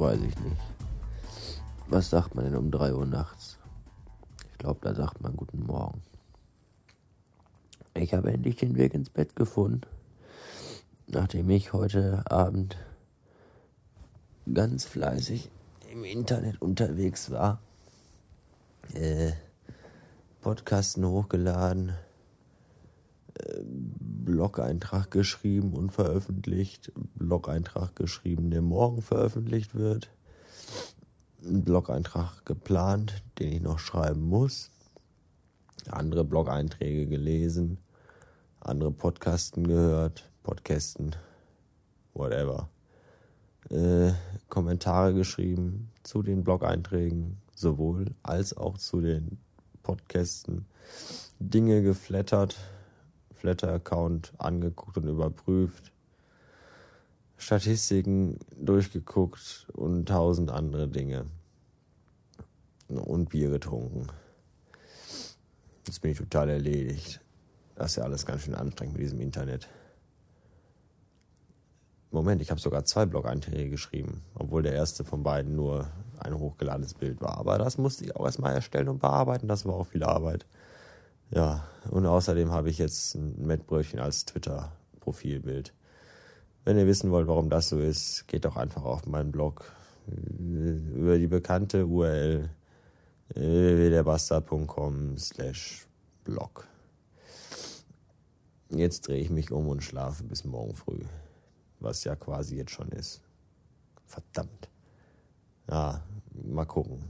Weiß ich nicht. Was sagt man denn um 3 Uhr nachts? Ich glaube, da sagt man guten Morgen. Ich habe endlich den Weg ins Bett gefunden, nachdem ich heute Abend ganz fleißig im Internet unterwegs war. Äh, Podcasten hochgeladen, Blog-Eintrag geschrieben und veröffentlicht, Blog-Eintrag geschrieben, der morgen veröffentlicht wird, ein Blog-Eintrag geplant, den ich noch schreiben muss, andere Blog-Einträge gelesen, andere Podcasten gehört, Podcasten, whatever. Äh, Kommentare geschrieben zu den Blog-Einträgen, sowohl als auch zu den Podcasten, Dinge geflattert, Flatter-Account angeguckt und überprüft, Statistiken durchgeguckt und tausend andere Dinge. Und Bier getrunken. Jetzt bin ich total erledigt. Das ist ja alles ganz schön anstrengend mit diesem Internet. Moment, ich habe sogar zwei Blog-Einträge geschrieben, obwohl der erste von beiden nur ein hochgeladenes Bild war. Aber das musste ich auch erstmal erstellen und bearbeiten. Das war auch viel Arbeit. Ja, und außerdem habe ich jetzt ein Mettbrötchen als Twitter-Profilbild. Wenn ihr wissen wollt, warum das so ist, geht doch einfach auf meinen Blog über die bekannte URL www.derbastard.com slash blog. Jetzt drehe ich mich um und schlafe bis morgen früh. Was ja quasi jetzt schon ist. Verdammt. Ja, mal gucken.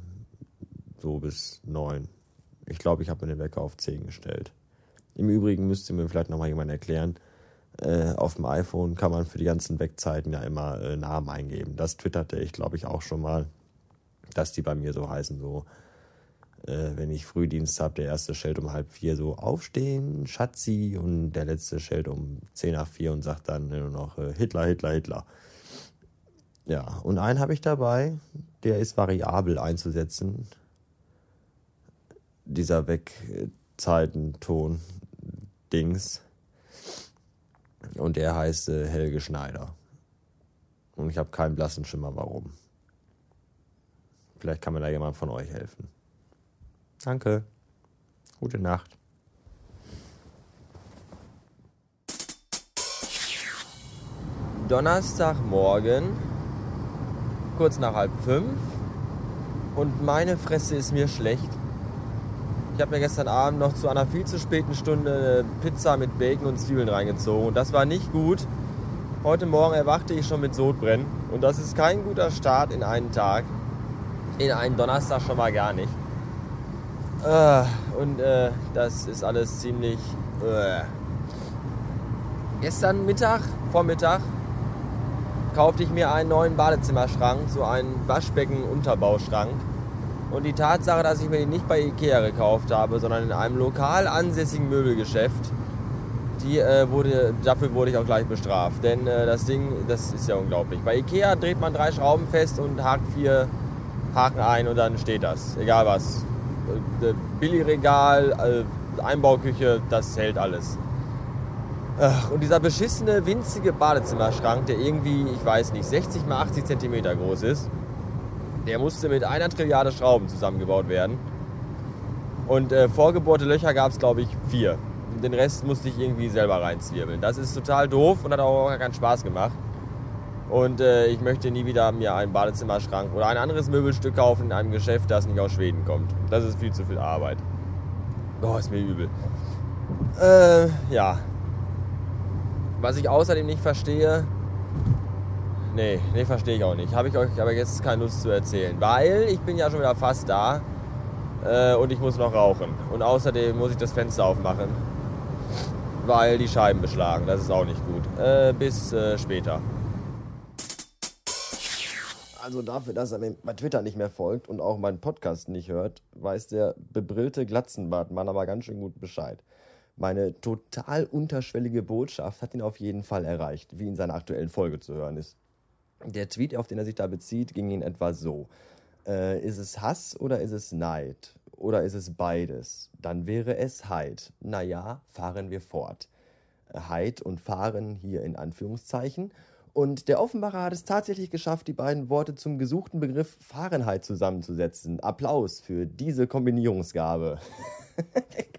So bis neun. Ich glaube, ich habe mir den Wecker auf 10 gestellt. Im Übrigen müsste mir vielleicht nochmal jemand erklären, äh, auf dem iPhone kann man für die ganzen Wegzeiten ja immer äh, Namen eingeben. Das twitterte ich, glaube ich, auch schon mal, dass die bei mir so heißen, so, äh, wenn ich Frühdienst habe, der erste stellt um halb vier so aufstehen, Schatzi, und der letzte stellt um zehn nach vier und sagt dann nur noch äh, Hitler, Hitler, Hitler. Ja, und einen habe ich dabei, der ist variabel einzusetzen dieser Wegzeitenton-Dings. Und der heißt äh, Helge Schneider. Und ich habe keinen blassen Schimmer, warum. Vielleicht kann mir da jemand von euch helfen. Danke. Gute Nacht. Donnerstagmorgen, kurz nach halb fünf. Und meine Fresse ist mir schlecht. Ich habe mir gestern Abend noch zu einer viel zu späten Stunde Pizza mit Bacon und Zwiebeln reingezogen und das war nicht gut. Heute Morgen erwachte ich schon mit Sodbrennen und das ist kein guter Start in einen Tag. In einen Donnerstag schon mal gar nicht. Äh, und äh, das ist alles ziemlich. Äh. Gestern Mittag, Vormittag, kaufte ich mir einen neuen Badezimmerschrank, so einen Waschbecken-Unterbauschrank und die Tatsache, dass ich mir den nicht bei Ikea gekauft habe, sondern in einem lokal ansässigen Möbelgeschäft, die, äh, wurde, dafür wurde ich auch gleich bestraft. Denn äh, das Ding, das ist ja unglaublich. Bei Ikea dreht man drei Schrauben fest und hakt vier Haken ein und dann steht das. Egal was. Äh, Billigregal, äh, Einbauküche, das hält alles. Und dieser beschissene, winzige Badezimmerschrank, der irgendwie, ich weiß nicht, 60 mal 80 Zentimeter groß ist, der musste mit einer Trilliarde Schrauben zusammengebaut werden. Und äh, vorgebohrte Löcher gab es, glaube ich, vier. Und den Rest musste ich irgendwie selber reinzwirbeln. Das ist total doof und hat auch gar keinen Spaß gemacht. Und äh, ich möchte nie wieder mir einen Badezimmerschrank oder ein anderes Möbelstück kaufen in einem Geschäft, das nicht aus Schweden kommt. Das ist viel zu viel Arbeit. Oh, ist mir übel. Äh, ja. Was ich außerdem nicht verstehe, Nee, nee, verstehe ich auch nicht. Habe ich euch aber jetzt keine Lust zu erzählen. Weil ich bin ja schon wieder fast da äh, und ich muss noch rauchen. Und außerdem muss ich das Fenster aufmachen, weil die Scheiben beschlagen. Das ist auch nicht gut. Äh, bis äh, später. Also dafür, dass er mir bei Twitter nicht mehr folgt und auch meinen Podcast nicht hört, weiß der bebrillte Glatzenbartmann aber ganz schön gut Bescheid. Meine total unterschwellige Botschaft hat ihn auf jeden Fall erreicht, wie in seiner aktuellen Folge zu hören ist. Der Tweet, auf den er sich da bezieht, ging in etwa so. Äh, ist es Hass oder ist es Neid? Oder ist es beides? Dann wäre es Heid. Naja, fahren wir fort. Heid und fahren hier in Anführungszeichen. Und der Offenbarer hat es tatsächlich geschafft, die beiden Worte zum gesuchten Begriff Fahrenheit zusammenzusetzen. Applaus für diese Kombinierungsgabe.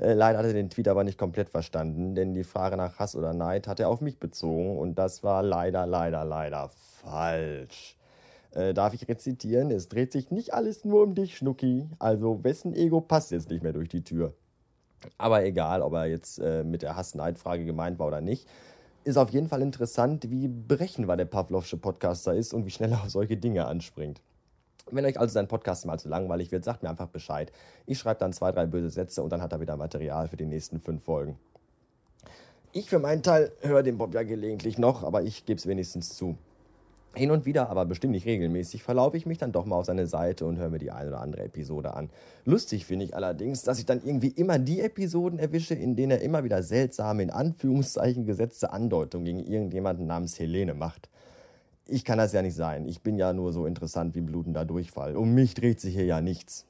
Äh, leider hat er den Tweet aber nicht komplett verstanden, denn die Frage nach Hass oder Neid hat er auf mich bezogen und das war leider, leider, leider falsch. Äh, darf ich rezitieren? Es dreht sich nicht alles nur um dich, Schnucki. Also wessen Ego passt jetzt nicht mehr durch die Tür? Aber egal, ob er jetzt äh, mit der Hass-Neid-Frage gemeint war oder nicht. Ist auf jeden Fall interessant, wie berechenbar der Pavlovsche Podcaster ist und wie schnell er auf solche Dinge anspringt. Wenn euch also sein Podcast mal zu langweilig wird, sagt mir einfach Bescheid. Ich schreibe dann zwei, drei böse Sätze und dann hat er wieder Material für die nächsten fünf Folgen. Ich für meinen Teil höre den Bob ja gelegentlich noch, aber ich gebe es wenigstens zu. Hin und wieder, aber bestimmt nicht regelmäßig, verlaufe ich mich dann doch mal auf seine Seite und höre mir die eine oder andere Episode an. Lustig finde ich allerdings, dass ich dann irgendwie immer die Episoden erwische, in denen er immer wieder seltsame, in Anführungszeichen gesetzte Andeutungen gegen irgendjemanden namens Helene macht ich kann das ja nicht sein. Ich bin ja nur so interessant wie blutender Durchfall. Um mich dreht sich hier ja nichts.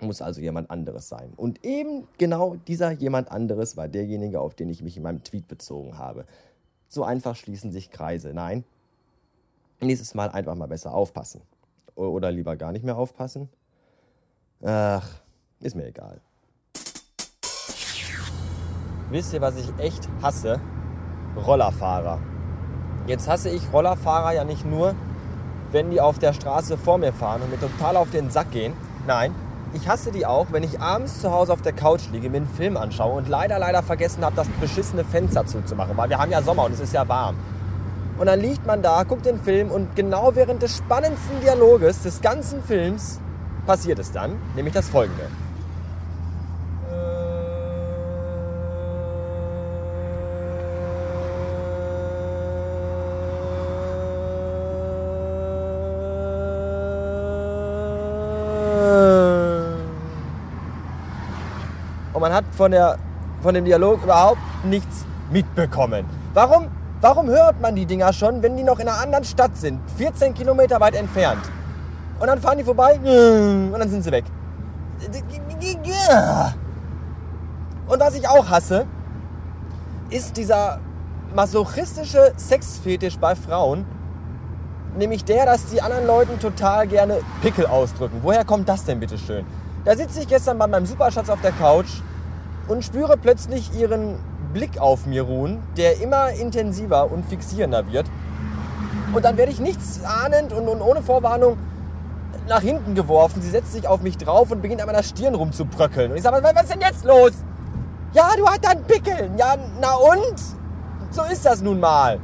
Muss also jemand anderes sein. Und eben genau dieser jemand anderes war derjenige, auf den ich mich in meinem Tweet bezogen habe. So einfach schließen sich Kreise. Nein. Nächstes Mal einfach mal besser aufpassen. Oder lieber gar nicht mehr aufpassen. Ach, ist mir egal. Wisst ihr, was ich echt hasse? Rollerfahrer. Jetzt hasse ich Rollerfahrer ja nicht nur, wenn die auf der Straße vor mir fahren und mir total auf den Sack gehen. Nein, ich hasse die auch, wenn ich abends zu Hause auf der Couch liege, mir einen Film anschaue und leider, leider vergessen habe, das beschissene Fenster zuzumachen, weil wir haben ja Sommer und es ist ja warm. Und dann liegt man da, guckt den Film und genau während des spannendsten Dialoges des ganzen Films passiert es dann, nämlich das folgende. Man hat von, der, von dem Dialog überhaupt nichts mitbekommen. Warum, warum hört man die Dinger schon, wenn die noch in einer anderen Stadt sind, 14 Kilometer weit entfernt? Und dann fahren die vorbei und dann sind sie weg. Und was ich auch hasse, ist dieser masochistische Sexfetisch bei Frauen, nämlich der, dass die anderen Leuten total gerne Pickel ausdrücken. Woher kommt das denn bitte schön? Da sitze ich gestern bei meinem Superschatz auf der Couch und spüre plötzlich ihren Blick auf mir ruhen, der immer intensiver und fixierender wird. Und dann werde ich nichts ahnend und, und ohne Vorwarnung nach hinten geworfen. Sie setzt sich auf mich drauf und beginnt an meiner Stirn rumzubröckeln. Und ich sage, was ist denn jetzt los? Ja, du hast dann Pickeln. Ja, na und? So ist das nun mal.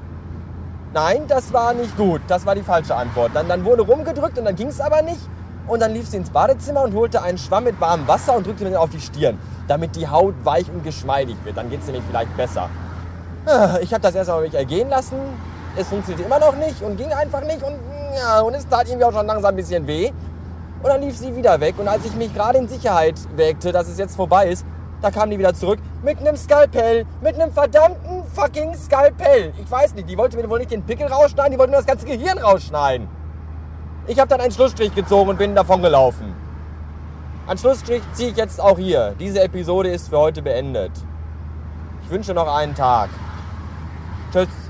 Nein, das war nicht gut. Das war die falsche Antwort. Dann, dann wurde rumgedrückt und dann ging es aber nicht. Und dann lief sie ins Badezimmer und holte einen Schwamm mit warmem Wasser und drückte mir auf die Stirn damit die Haut weich und geschmeidig wird. Dann geht es nämlich vielleicht besser. Ah, ich habe das erst einmal mich ergehen lassen. Es funktionierte immer noch nicht und ging einfach nicht. Und, ja, und es tat irgendwie auch schon langsam ein bisschen weh. Und dann lief sie wieder weg. Und als ich mich gerade in Sicherheit wägte, dass es jetzt vorbei ist, da kam die wieder zurück mit einem Skalpell. Mit einem verdammten fucking Skalpell. Ich weiß nicht, die wollte mir wohl nicht den Pickel rausschneiden, die wollte mir das ganze Gehirn rausschneiden. Ich habe dann einen Schlussstrich gezogen und bin davon gelaufen. An ziehe ich jetzt auch hier. Diese Episode ist für heute beendet. Ich wünsche noch einen Tag. Tschüss.